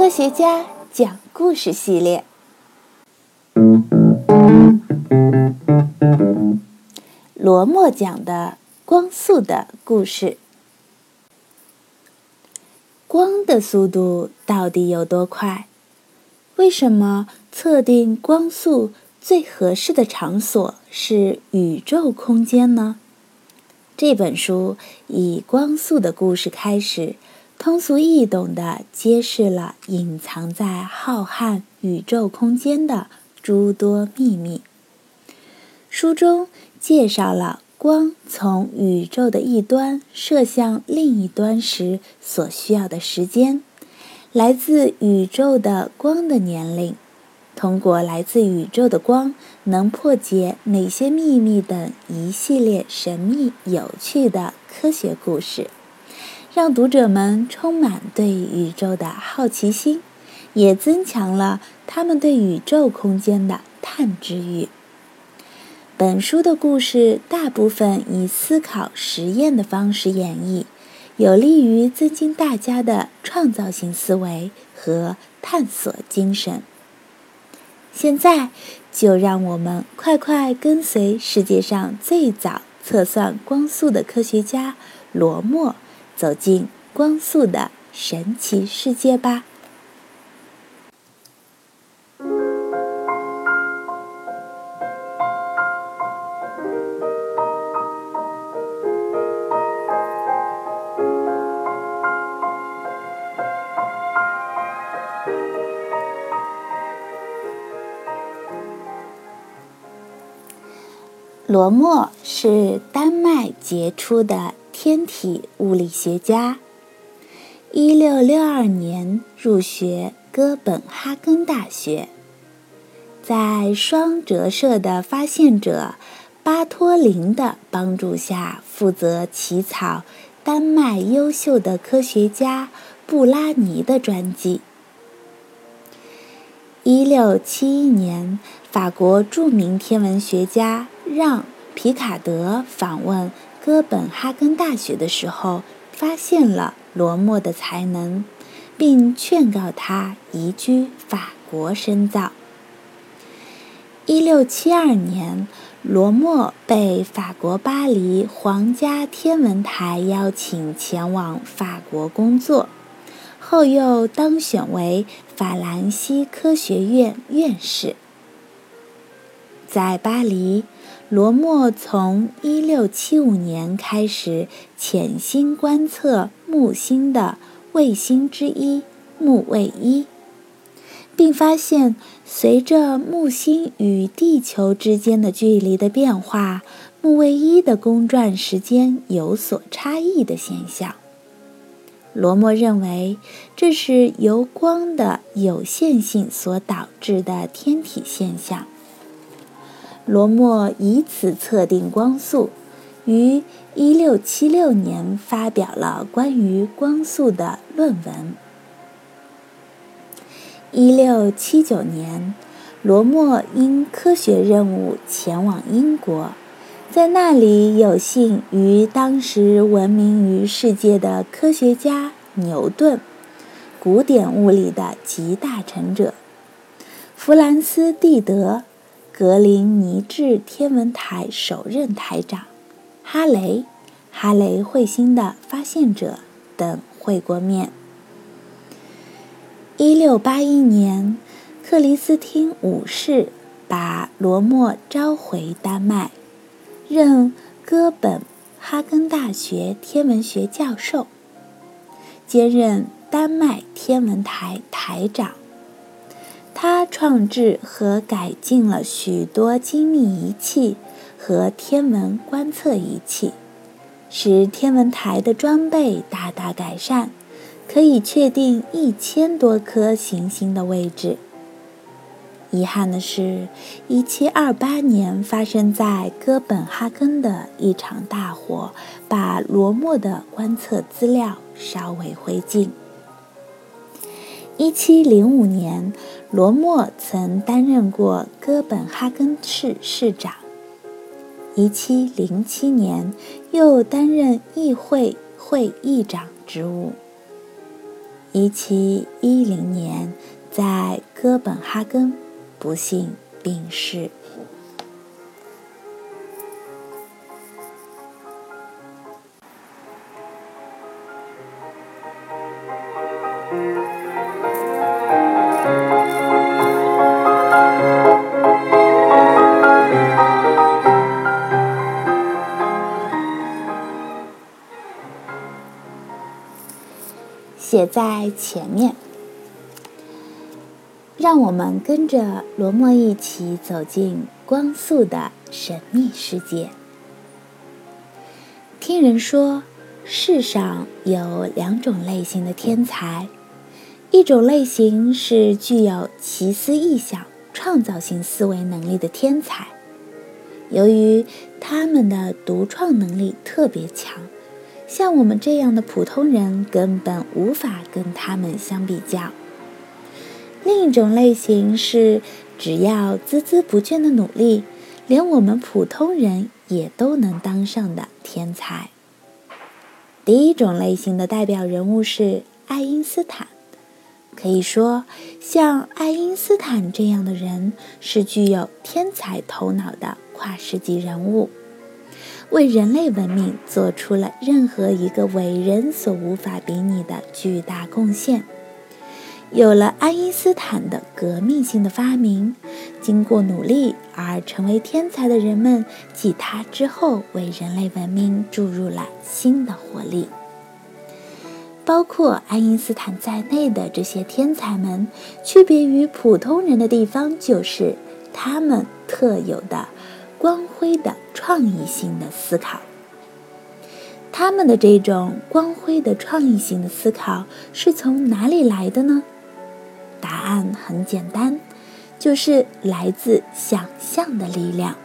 科学家讲故事系列，罗默讲的光速的故事。光的速度到底有多快？为什么测定光速最合适的场所是宇宙空间呢？这本书以光速的故事开始。通俗易懂地揭示了隐藏在浩瀚宇宙空间的诸多秘密。书中介绍了光从宇宙的一端射向另一端时所需要的时间，来自宇宙的光的年龄，通过来自宇宙的光能破解哪些秘密等一系列神秘有趣的科学故事。让读者们充满对宇宙的好奇心，也增强了他们对宇宙空间的探知欲。本书的故事大部分以思考实验的方式演绎，有利于增进大家的创造性思维和探索精神。现在，就让我们快快跟随世界上最早测算光速的科学家罗默。走进光速的神奇世界吧！罗默是丹麦杰出的。天体物理学家，一六六二年入学哥本哈根大学，在双折射的发现者巴托林的帮助下，负责起草丹麦优秀的科学家布拉尼的传记。一六七一年，法国著名天文学家让皮卡德访问。哥本哈根大学的时候，发现了罗默的才能，并劝告他移居法国深造。一六七二年，罗默被法国巴黎皇家天文台邀请前往法国工作，后又当选为法兰西科学院院士。在巴黎。罗默从1675年开始潜心观测木星的卫星之一木卫一，并发现随着木星与地球之间的距离的变化，木卫一的公转时间有所差异的现象。罗默认为这是由光的有限性所导致的天体现象。罗默以此测定光速，于1676年发表了关于光速的论文。1679年，罗默因科学任务前往英国，在那里有幸与当时闻名于世界的科学家牛顿、古典物理的集大成者弗兰斯·蒂德。格林尼治天文台首任台长哈雷、哈雷彗星的发现者等会过面。一六八一年，克里斯汀五世把罗默召回丹麦，任哥本哈根大学天文学教授，兼任丹麦天文台台长。他创制和改进了许多精密仪器和天文观测仪器，使天文台的装备大大改善，可以确定一千多颗行星的位置。遗憾的是，1728年发生在哥本哈根的一场大火，把罗默的观测资料烧为灰烬。1705年。罗默曾担任过哥本哈根市市长。1707年，又担任议会会议长职务。一七一零年在哥本哈根不幸病逝。写在前面，让我们跟着罗莫一起走进光速的神秘世界。听人说，世上有两种类型的天才，一种类型是具有奇思异想、创造性思维能力的天才，由于他们的独创能力特别强。像我们这样的普通人根本无法跟他们相比较。另一种类型是，只要孜孜不倦的努力，连我们普通人也都能当上的天才。第一种类型的代表人物是爱因斯坦。可以说，像爱因斯坦这样的人是具有天才头脑的跨世纪人物。为人类文明做出了任何一个伟人所无法比拟的巨大贡献。有了爱因斯坦的革命性的发明，经过努力而成为天才的人们，继他之后为人类文明注入了新的活力。包括爱因斯坦在内的这些天才们，区别于普通人的地方，就是他们特有的。光辉的创意性的思考，他们的这种光辉的创意性的思考是从哪里来的呢？答案很简单，就是来自想象的力量。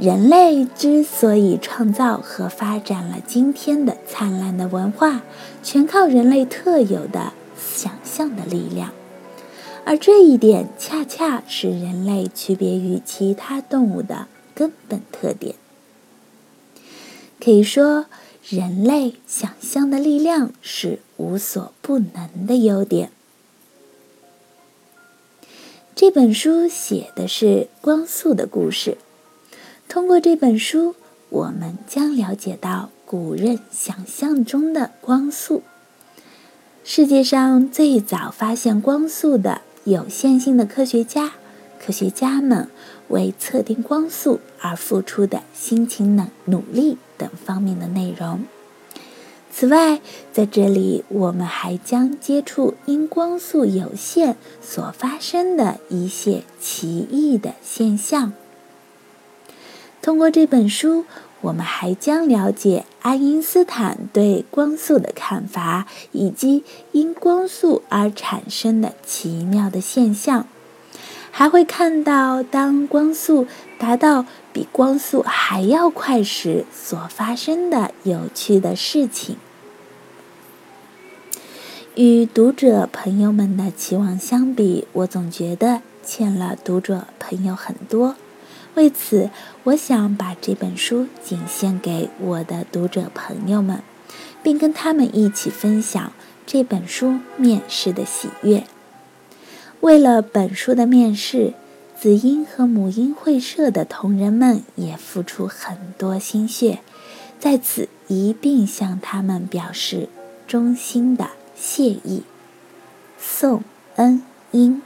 人类之所以创造和发展了今天的灿烂的文化，全靠人类特有的想象的力量。而这一点恰恰是人类区别于其他动物的根本特点。可以说，人类想象的力量是无所不能的优点。这本书写的是光速的故事。通过这本书，我们将了解到古人想象中的光速。世界上最早发现光速的。有限性的科学家，科学家们为测定光速而付出的辛勤努努力等方面的内容。此外，在这里我们还将接触因光速有限所发生的一些奇异的现象。通过这本书。我们还将了解爱因斯坦对光速的看法，以及因光速而产生的奇妙的现象，还会看到当光速达到比光速还要快时所发生的有趣的事情。与读者朋友们的期望相比，我总觉得欠了读者朋友很多。为此，我想把这本书仅献给我的读者朋友们，并跟他们一起分享这本书面世的喜悦。为了本书的面世，子音和母婴会社的同仁们也付出很多心血，在此一并向他们表示衷心的谢意。宋恩英。